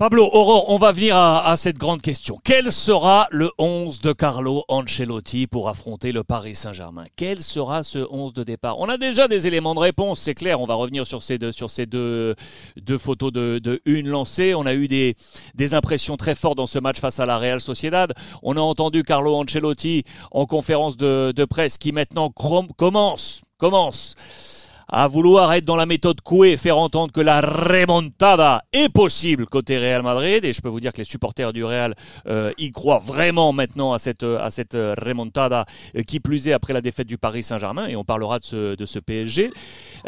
Pablo, Aurore, on va venir à, cette grande question. Quel sera le 11 de Carlo Ancelotti pour affronter le Paris Saint-Germain? Quel sera ce 11 de départ? On a déjà des éléments de réponse, c'est clair. On va revenir sur ces deux, photos de, une lancée. On a eu des, des impressions très fortes dans ce match face à la Real Sociedad. On a entendu Carlo Ancelotti en conférence de, de presse qui maintenant commence, commence à vouloir être dans la méthode Coué, faire entendre que la remontada est possible côté Real Madrid. Et je peux vous dire que les supporters du Real euh, y croient vraiment maintenant à cette, à cette remontada, euh, qui plus est après la défaite du Paris Saint-Germain. Et on parlera de ce, de ce PSG.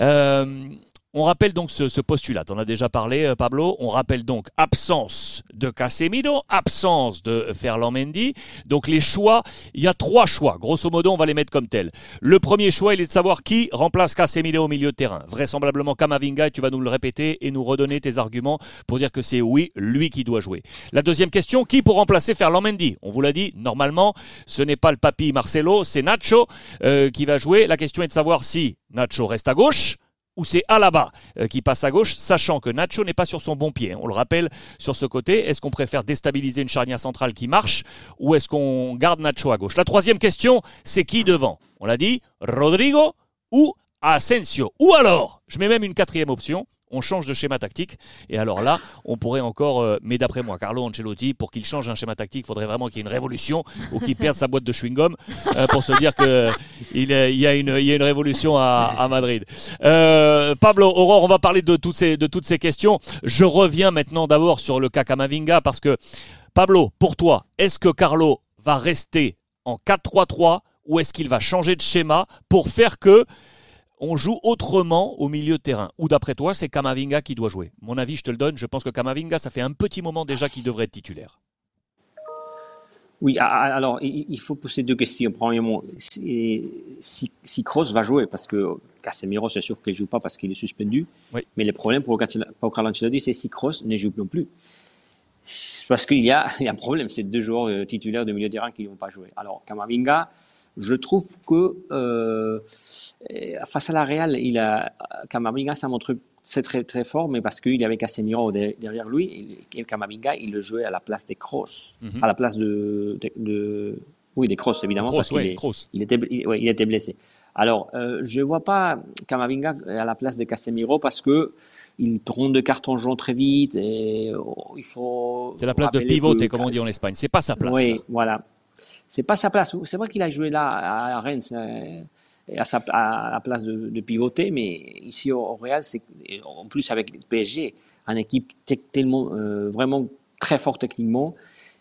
Euh, on rappelle donc ce, postulat, on a déjà parlé euh, Pablo, on rappelle donc absence de Casemiro, absence de Ferland Mendy, donc les choix, il y a trois choix, grosso modo on va les mettre comme tels. Le premier choix il est de savoir qui remplace Casemiro au milieu de terrain, vraisemblablement Kamavinga et tu vas nous le répéter et nous redonner tes arguments pour dire que c'est oui, lui qui doit jouer. La deuxième question, qui pour remplacer Ferland Mendy? On vous l'a dit, normalement ce n'est pas le papy Marcelo, c'est Nacho euh, qui va jouer. La question est de savoir si Nacho reste à gauche, ou c'est Alaba euh, qui passe à gauche, sachant que Nacho n'est pas sur son bon pied. On le rappelle sur ce côté. Est-ce qu'on préfère déstabiliser une charnière centrale qui marche ou est-ce qu'on garde Nacho à gauche? La troisième question, c'est qui devant? On l'a dit, Rodrigo ou Asensio? Ou alors, je mets même une quatrième option, on change de schéma tactique. Et alors là, on pourrait encore, euh, mais d'après moi, Carlo Ancelotti, pour qu'il change un schéma tactique, il faudrait vraiment qu'il y ait une révolution ou qu'il perde sa boîte de chewing-gum euh, pour se dire qu'il il, y, a une, y a une révolution à, à Madrid. Euh, Pablo, Aurore, on va parler de toutes, ces, de toutes ces questions. Je reviens maintenant d'abord sur le cas Kamavinga parce que, Pablo, pour toi, est-ce que Carlo va rester en 4-3-3 ou est-ce qu'il va changer de schéma pour faire que on joue autrement au milieu de terrain. Ou d'après toi, c'est Kamavinga qui doit jouer Mon avis, je te le donne. Je pense que Kamavinga, ça fait un petit moment déjà qu'il devrait être titulaire. Oui, alors il faut poser deux questions. Premièrement, si, si Kroos va jouer, parce que Casemiro, c'est sûr qu'il ne joue pas parce qu'il est suspendu. Mais le problème pour, pour Carlo Ancelotti, c'est si Kroos ne joue non plus. Parce qu'il y, a, un problème, c'est deux joueurs euh, titulaires de milieu de terrain qui ne vont pas jouer. Alors, Kamavinga, je trouve que euh, face à la Real, il a Camavinga, ça montre c'est très très fort, mais parce qu'il avait Casemiro derrière lui, et Camavinga, il le jouait à la place des Kroos, mhm. à la place de, de, oui des Kroos évidemment, parce qu'il il était, il, était blessé. Alors, euh, je ne vois pas Camavinga à la place de Casemiro parce que il prend de cartons jaunes très vite et oh, il faut. C'est la place de pivoter, comme on dit en Espagne. C'est pas sa place. Oui, voilà c'est pas sa place. C'est vrai qu'il a joué là à Rennes à, sa, à la place de, de, pivoter, mais ici au, Real, c'est en plus avec le PSG, une équipe tellement euh, vraiment très forte techniquement,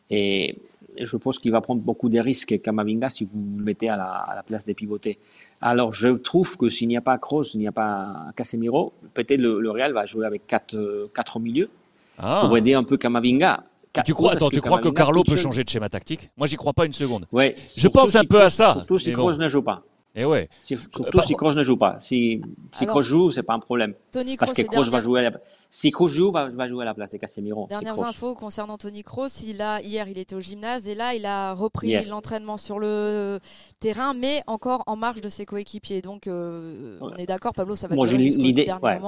et je pense qu'il va prendre beaucoup de risques Kamavinga si vous le mettez à la, à la place des pivotés. Alors je trouve que s'il n'y a pas Kroos, s'il n'y a pas Casemiro, peut-être le, Real va jouer avec quatre, euh, quatre au milieu ah. pour aider un peu Kamavinga. Tu crois, attends, tu crois que Carlo peut changer de schéma tactique Moi, j'y crois pas une seconde. Ouais, je pense un peu à ça. Surtout si Kroos ne joue pas. Et eh ouais. surtout si Kroos ne joue pas. Si, si Kroos joue, c'est pas un problème. Tony Parce que Kroos va jouer. À la... Si Kroos joue, va, va jouer à la place de Casemiro. Dernières infos concernant Tony Kroos. Il a hier, il était au gymnase et là, il a repris l'entraînement sur le terrain, mais encore en marge de ses coéquipiers. Donc, euh, on est d'accord, Pablo, ça va Moi, dernier ouais.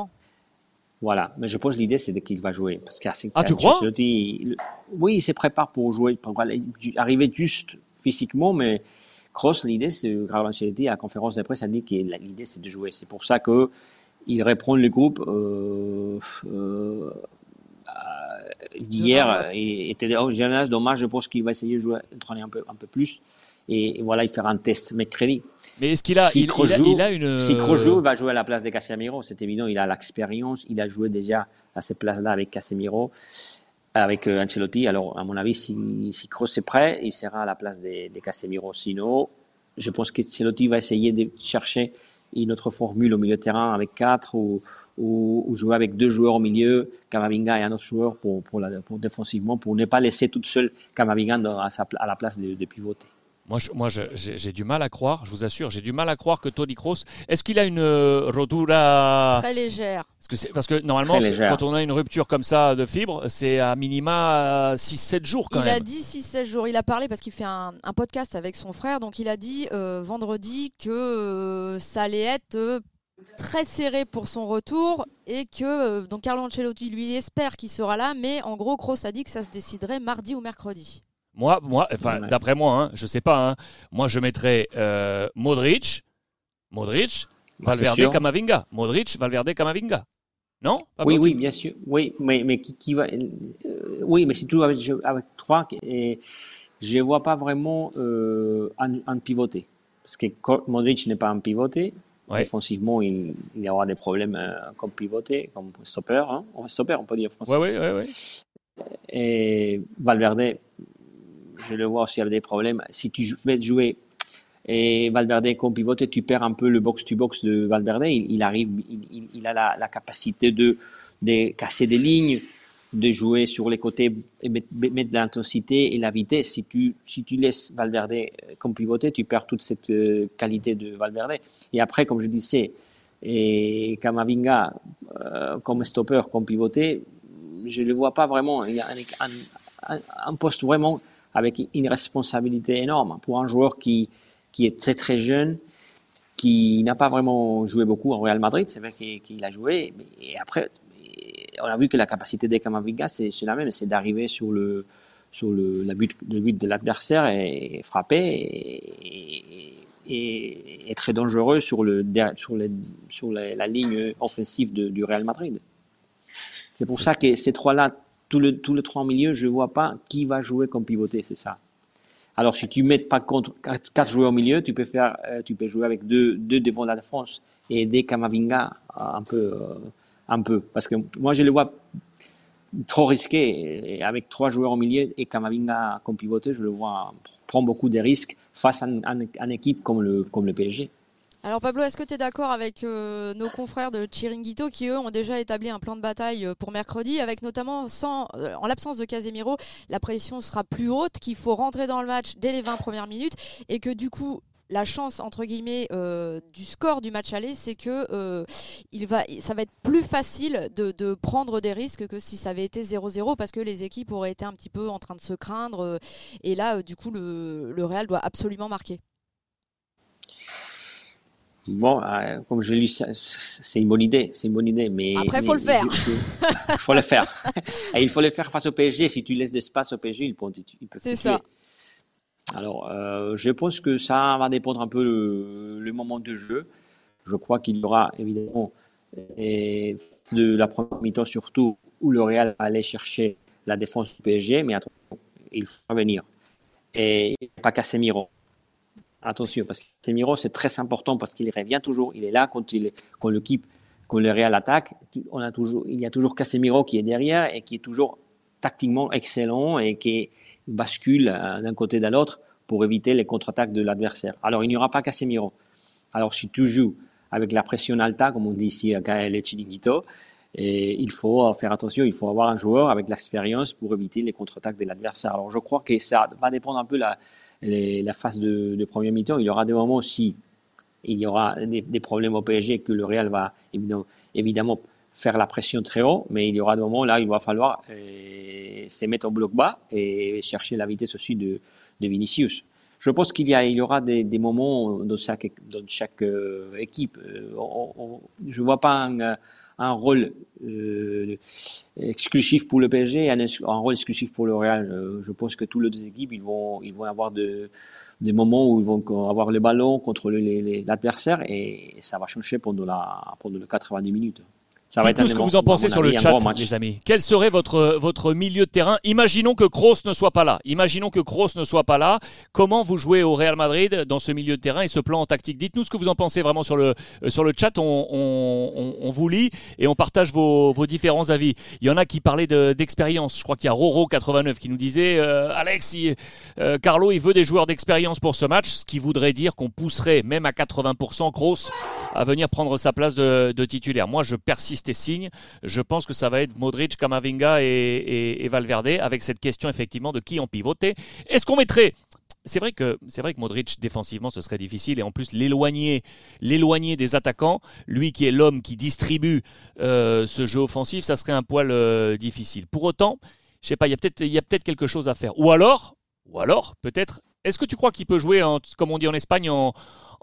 Voilà, mais je pense l'idée c'est qu'il va jouer parce ah tu crois? Oui, il se prépare pour jouer, pour arriver juste physiquement, mais Cross l'idée c'est Carlo Ancelotti à la conférence de presse a dit que l'idée c'est de jouer. C'est pour ça que il reprend le groupe euh, euh, hier. Il était dommage. Je pense qu'il va essayer de jouer, un peu, un peu plus et, voilà, il fera un test mercredi. Mais est-ce qu'il a, si il, il, a, une. Si Crojo va jouer à la place de Casemiro, c'est évident, il a l'expérience, il a joué déjà à cette place-là avec Casemiro, avec euh, Ancelotti. Alors, à mon avis, si, si Kroos est prêt, il sera à la place de, de Casemiro. Sinon, je pense qu'Ancelotti va essayer de chercher une autre formule au milieu de terrain avec quatre ou, ou, jouer avec deux joueurs au milieu, Kamavinga et un autre joueur pour, pour, la, pour défensivement, pour ne pas laisser toute seule Kamavinga à, à la place de, de pivoter. Moi, moi j'ai du mal à croire, je vous assure, j'ai du mal à croire que Tony Kroos. Est-ce qu'il a une euh, rotura très légère Parce que, parce que normalement, quand on a une rupture comme ça de fibre, c'est à minima 6-7 jours quand il même. Il a dit 6-7 jours. Il a parlé parce qu'il fait un, podcast avec son frère, donc il a dit euh, vendredi que euh, ça allait être très serré pour son retour et que euh, donc Carlo Ancelotti lui espère qu'il sera là, mais en gros, Kroos a dit que ça se déciderait mardi ou mercredi. Moi, moi, enfin, d'après moi, hein, je sais pas. Hein, moi, je mettrais euh, Modric, Modric, Valverde, Camavinga. Modric, Valverde, Camavinga. Non? Oui, oui, bien sûr. Oui, mais, mais qui, va Oui, mais c'est tout avec, avec trois. Et je ne vois pas vraiment euh, un, pivoté. Parce que Modric n'est pas un pivoté. Défensivement, il, il, y aura des problèmes euh, comme pivoté, comme stopper. Hein. Stopper, on peut dire français. Oui, oui, oui. Et Valverde, je le vois aussi avec des problèmes. Si tu fais jouer et Valverde comme pivoté, tu perds un peu le box-to-box de Valverde. Il, arrive, il, a la, capacité de, de casser des lignes, de jouer sur les côtés et mettre, de l'intensité et la vitesse. Si tu, si tu laisses Valverde euh, comme pivoter, tu perds toute cette euh, qualité de Valverde. Et après, comme je disais, et Kamavinga euh, comme stopper, comme pivoter, je ne le vois pas vraiment. Il y a un, poste vraiment avec une responsabilité énorme pour un joueur qui, qui est très très jeune, qui n'a pas vraiment joué beaucoup en Real Madrid. C'est vrai qu'il a joué, mais après, on a vu que la capacité des Camavinga, c'est la même, c'est d'arriver sur le sur le, la but, le but de l'adversaire et, frapper et, et, très dangereux sur, le, sur, les, sur la ligne offensive du Real Madrid. C'est pour ça que ces trois-là, tous les, tous les trois milieux, je ne vois pas qui va jouer comme pivoté, c'est ça. Alors, si tu mets pas contre quatre joueurs au milieu, tu peux faire, euh, tu peux jouer avec deux, deux devant la défense et aider Kamavinga un peu, euh, un peu. Parce que moi, je le vois trop risqué. Avec trois joueurs au milieu et Kamavinga comme pivoté, je le vois prendre beaucoup de risques face à une, équipe comme le, comme le PSG. Alors Pablo, est-ce que tu es d'accord avec euh, nos confrères de Chiringuito qui eux ont déjà établi un plan de bataille euh, pour mercredi avec notamment euh, en l'absence de Casemiro, la pression sera plus haute, qu'il faut rentrer dans le match dès les 20 premières minutes et que du coup la chance entre guillemets du score du match aller, c'est que ça va être plus facile de, prendre des risques que si ça avait été 0-0 parce que les équipes auraient été un petit peu en train de se craindre et là du coup le, le, Real doit absolument marquer. Bon, comme je lu, c'est une bonne idée, c'est une bonne idée, mais après il faut le faire. Il faut le faire. et il faut le faire face au PSG. Si tu laisses d'espace au PSG, ils peuvent, ils peuvent C'est ça. Alors, euh, je pense que ça va dépendre un peu le, moment de jeu. Je crois qu'il y aura évidemment et de la première mi-temps surtout où le Real va aller chercher la défense du PSG, mais attention, il faut venir. Et pas Casemiro. Attention, parce que Casemiro, c'est très important parce qu'il revient toujours. Il est là quand, il, quand l'équipe, quand le Real attaque. On a toujours, il y a toujours Casemiro qui est derrière et qui est toujours tactiquement excellent et qui bascule euh, d'un côté à l'autre pour éviter les contre-attaques de l'adversaire. Alors, il n'y aura pas Casemiro. Alors, si tu joues avec la pression alta, comme on dit ici à Gaël Chilinguito, et il faut faire attention, il faut avoir un joueur avec l'expérience pour éviter les contre-attaques de l'adversaire. Alors, je crois que ça va dépendre un peu la, la phase de, de premier mi-temps. Il y aura des moments aussi, il y aura des, problèmes au PSG que le Real va évidemment, faire la pression très haut, mais il y aura des moments là, il va falloir euh, se mettre au bloc bas et chercher la vitesse aussi de, Vinicius. Je pense qu'il y, y aura des, des, moments dans chaque, dans chaque euh, équipe. Euh, je ne vois pas un, un rôle exclusif pour le PSG et un, rôle exclusif pour le Real. je pense que toutes les deux équipes, ils vont, ils vont avoir de, des moments où ils vont avoir le ballon contre l'adversaire et ça va changer pendant, la, pendant les 90 minutes. Ça va être ce que vous en pensez sur le chat, les amis. Quel serait votre, votre milieu de terrain? Imaginons que Kroos ne soit pas là. Imaginons que Kroos ne soit pas là. Comment vous jouez au Real Madrid dans ce milieu de terrain et ce plan en tactique? Dites-nous ce que vous en pensez vraiment sur le, euh, sur le chat. On, on, on, vous lit et on partage vos, vos différents avis. Il y en a qui parlaient d'expérience. Je crois qu'il y a Roro89 qui nous disait euh, Alex, euh, Carlo, il veut des joueurs d'expérience pour ce match, ce qui voudrait dire qu'on pousserait même à 80% Kroos à venir prendre sa place de, de titulaire. Moi, je persiste et signes. Je pense que ça va être Modric, Kamavinga et, Valverde avec cette question effectivement de qui en pivoter. Est-ce qu'on mettrait c'est vrai que c'est vrai que Modric défensivement ce serait difficile et en plus l'éloigner l'éloigner des attaquants, lui qui est l'homme qui distribue euh, ce jeu offensif, ça serait un poil euh, difficile. Pour autant, je sais pas, il y a peut-être il y a peut-être quelque chose à faire. Ou alors ou alors peut-être est-ce que tu crois qu'il peut jouer en, comme on dit en Espagne en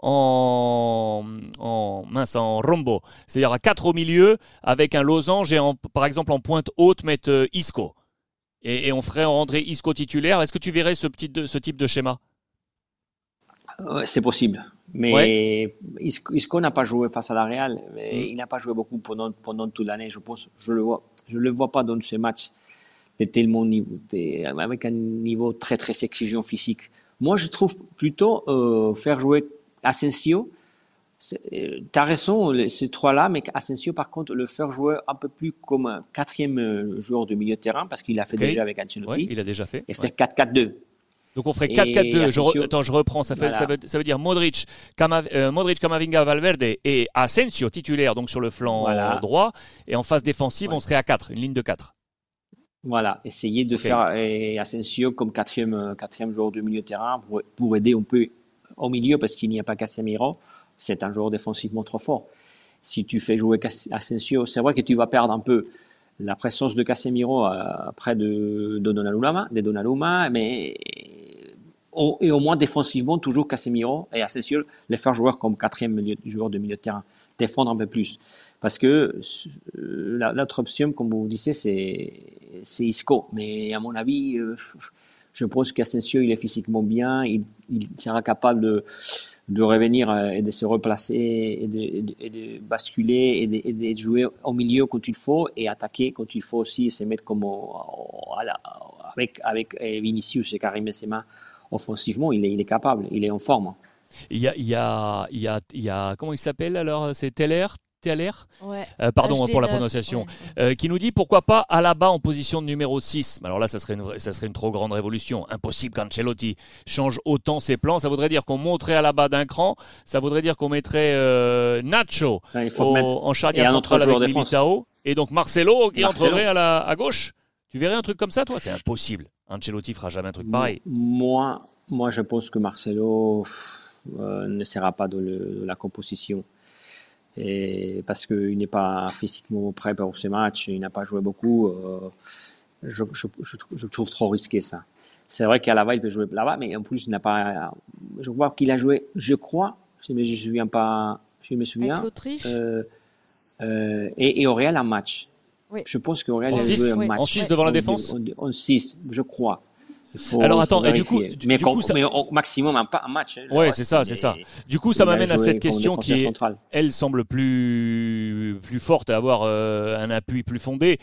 en, en, mince, en rombo, c'est-à-dire à 4 au milieu, avec un losange et par exemple en pointe haute mettre euh, Isco. Et, on ferait rentrer Isco titulaire. Est-ce que tu verrais ce, petit ce type de schéma? C'est possible. Mais Isco, n'a pas joué face à la Real. Mm. Il n'a pas joué beaucoup pendant, pendant toute l'année, je pense. Je le vois. Je le vois pas dans ce match de tellement niveau, avec un niveau très très exigeant physique. Moi, je trouve plutôt euh, faire jouer Asensio. Euh, tu as raison, ces trois-là, mais Asensio, par contre, le faire jouer un peu plus comme un quatrième euh, joueur de milieu de terrain, parce qu'il l'a fait déjà avec Ancelotti. il a déjà fait. Et faire 4-4-2. Donc on ferait 4-4-2. Je Attends, je reprends. Ça, fait, ça, veut, ça, veut, dire Modric, Modric, Camavinga, Valverde et Asensio titulaire donc sur le flanc droit. Et en phase défensive, on serait à 4, une ligne de 4. Voilà, essayer de faire Asensio comme quatrième, euh, quatrième joueur du milieu de terrain pour, pour aider un peu au milieu parce qu'il n'y a pas Casemiro. C'est un joueur défensivement trop fort. Si tu fais jouer Asensio, c'est vrai que tu vas perdre un peu la présence de Casemiro euh, de, de Donnarumma, de mais et au moins défensivement toujours Casemiro et Asensio les faire jouer comme quatrième joueur de milieu de terrain, défendre un peu plus. Parce que euh, l'autre option, comme vous disiez, c'est Isco. Mais à mon avis, euh, je pense qu'Asensio, il est physiquement bien, il, sera capable de, de, revenir euh, et de se replacer et de, basculer et de, jouer au milieu quand il faut et attaquer quand il faut aussi se mettre comme avec, avec Vinicius et Karim Benzema offensivement, il est, il est capable, il est en forme. Il y a, il y a, il y a, il y a comment il s'appelle alors C'est Teller? Thaler, ouais. Euh, pardon pour la prononciation, euh, qui nous dit pourquoi pas Alaba en position de numéro 6. Alors là, ça serait une, ça serait une trop grande révolution. Impossible qu'Ancelotti change autant ses plans. Ça voudrait dire qu'on monterait Alaba d'un cran. Ça voudrait dire qu'on mettrait euh, Nacho en charnière centrale avec Militao. Et donc Marcelo qui entrerait à, la, à gauche. Tu verrais un truc comme ça, toi? C'est impossible. Ancelotti fera jamais un truc pareil. Moi, moi je pense que Marcelo ne sera pas de la composition et parce qu'il n'est pas physiquement prêt pour ce match, il n'a pas joué beaucoup, euh, je, je, je, trouve trop risqué ça. C'est vrai qu'à la il peut jouer là-bas, mais en plus, il n'a pas. Je crois qu'il a joué, je crois, je ne me souviens pas, je me souviens. Euh, euh, et, et au Real, un match. Oui. Je pense qu'au Real, il a joué un match. En 6 devant la défense En 6, je crois. Alors attends, et du coup, mais, du coup, ça... mais, au maximum un, un match. Hein, ouais, c'est ça, c'est ça. Du coup, ça m'amène à cette question qui, est, elle semble plus plus forte, à avoir euh, un appui plus fondé.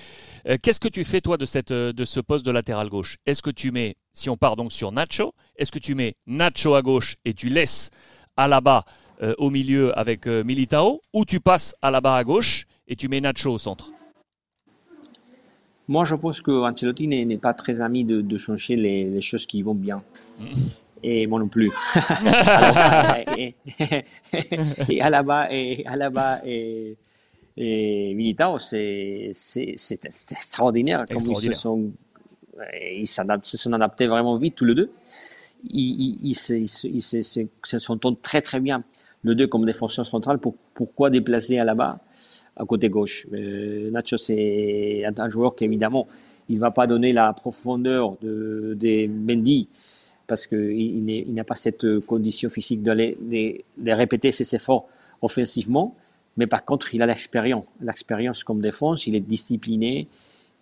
Euh, qu'est-ce que tu fais toi de cette de ce poste de latéral gauche? Est-ce que tu mets, si on part donc sur Nacho, est-ce que tu mets Nacho à gauche et tu laisses Alaba euh, au milieu avec Militao, ou tu passes Alaba à gauche et tu mets Nacho au centre? Moi, je pense que Ancelotti n'est pas très ami de, de changer les, les, choses qui vont bien. Et moi non plus. et, et, Alaba et Alaba et, et Militao, c'est extraordinaire, comme ils se sont ils se sont adaptés vraiment vite tous les deux. Ils, ils, ils, se, s'entendent très très bien, les deux comme défenseurs centrales. Pour, pourquoi déplacer Alaba à côté gauche. Euh, Nacho, c'est un, joueur qui, évidemment, il ne va pas donner la profondeur de, des Mendy parce qu'il il n'a pas cette condition physique de, les, de, répéter ses efforts offensivement. Mais par contre, il a l'expérience. L'expérience comme défense, il est discipliné,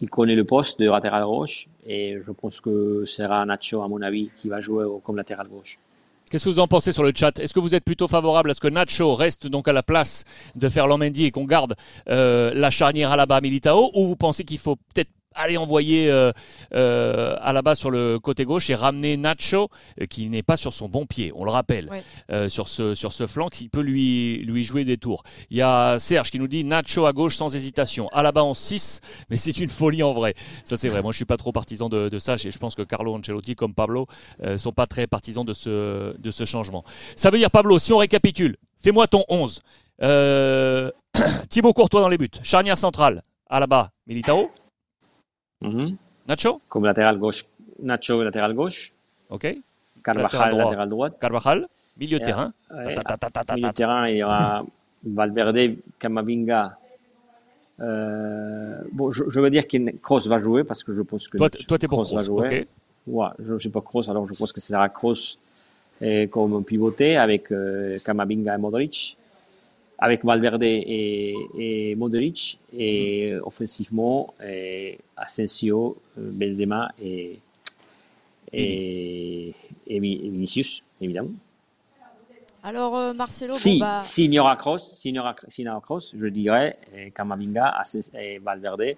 il connaît le poste de latéral gauche. Et je pense que sera Nacho, à mon avis, qui va jouer comme latéral gauche. Qu'est-ce que vous en pensez sur le chat? Est-ce que vous êtes plutôt favorable à ce que Nacho reste donc à la place de Ferland Mendy et qu'on garde euh, la charnière à la bas Militao ou vous pensez qu'il faut peut-être aller envoyer euh, euh, à la base sur le côté gauche et ramener Nacho euh, qui n'est pas sur son bon pied, on le rappelle, sur, ce, sur ce flanc qui peut lui, lui jouer des tours. Il y a Serge qui nous dit Nacho à gauche sans hésitation, à la bas en 6, mais c'est une folie en vrai. Ça c'est vrai, moi je suis pas trop partisan de, de ça et je pense que Carlo Ancelotti comme Pablo euh, sont pas très partisans de ce, de ce changement. Ça veut dire Pablo, si on récapitule, fais-moi ton 11. Thibaut Courtois dans les buts, charnière centrale, à la bas Militao. Mhm. Nacho? Comme latéral gauche. Nacho, latéral gauche. Ok. Carvajal, latéral, droite. Carvajal, milieu de terrain. milieu de terrain, il y aura Valverde, Camavinga. Euh, bon, je, veux dire que Kroos va jouer parce que je pense que toi, toi es pour Kroos, va jouer. Okay. Ouais, je ne sais pas Kroos, alors je pense que ce sera Kroos, comme pivoté avec Kamavinga et Modric, avec Valverde et, Modric, et offensivement, Asensio, Benzema et, et, et Vinicius, évidemment. Alors, euh, Marcelo, si, bah... s'il y aura cross, s'il y aura, cross, je dirais Kamavinga, et Valverde,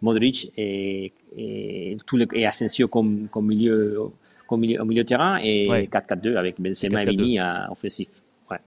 Modric et, et, et Asensio comme, comme, milieu, comme milieu, au milieu de terrain et 4-4-2 avec Benzema et Vini offensif.